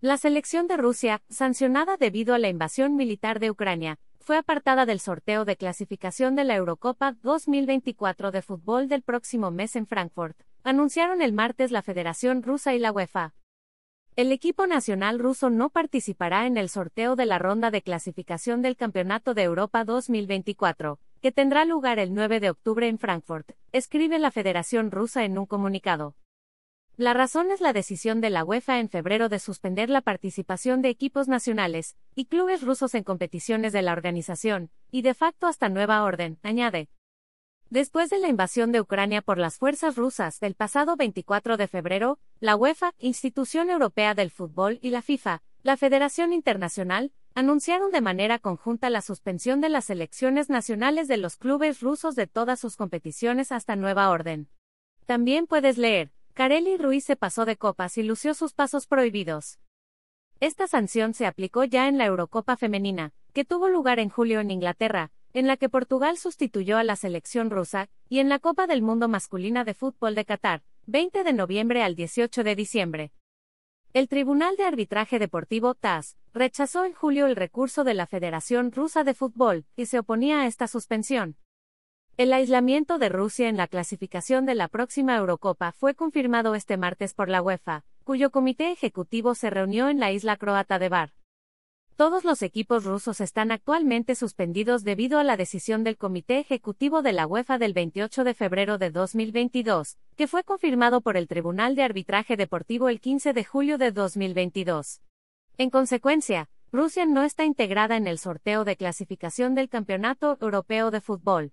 La selección de Rusia, sancionada debido a la invasión militar de Ucrania, fue apartada del sorteo de clasificación de la Eurocopa 2024 de fútbol del próximo mes en Frankfurt, anunciaron el martes la Federación Rusa y la UEFA. El equipo nacional ruso no participará en el sorteo de la ronda de clasificación del Campeonato de Europa 2024, que tendrá lugar el 9 de octubre en Frankfurt, escribe la Federación Rusa en un comunicado. La razón es la decisión de la UEFA en febrero de suspender la participación de equipos nacionales y clubes rusos en competiciones de la organización, y de facto hasta nueva orden, añade. Después de la invasión de Ucrania por las fuerzas rusas del pasado 24 de febrero, la UEFA, institución europea del fútbol, y la FIFA, la Federación Internacional, anunciaron de manera conjunta la suspensión de las selecciones nacionales de los clubes rusos de todas sus competiciones hasta nueva orden. También puedes leer, Carelli Ruiz se pasó de copas y lució sus pasos prohibidos. Esta sanción se aplicó ya en la Eurocopa femenina, que tuvo lugar en julio en Inglaterra, en la que Portugal sustituyó a la selección rusa, y en la Copa del Mundo masculina de fútbol de Qatar, 20 de noviembre al 18 de diciembre. El Tribunal de Arbitraje Deportivo TAS rechazó en julio el recurso de la Federación Rusa de Fútbol, y se oponía a esta suspensión. El aislamiento de Rusia en la clasificación de la próxima Eurocopa fue confirmado este martes por la UEFA, cuyo comité ejecutivo se reunió en la isla croata de Bar. Todos los equipos rusos están actualmente suspendidos debido a la decisión del Comité Ejecutivo de la UEFA del 28 de febrero de 2022, que fue confirmado por el Tribunal de Arbitraje Deportivo el 15 de julio de 2022. En consecuencia, Rusia no está integrada en el sorteo de clasificación del Campeonato Europeo de Fútbol,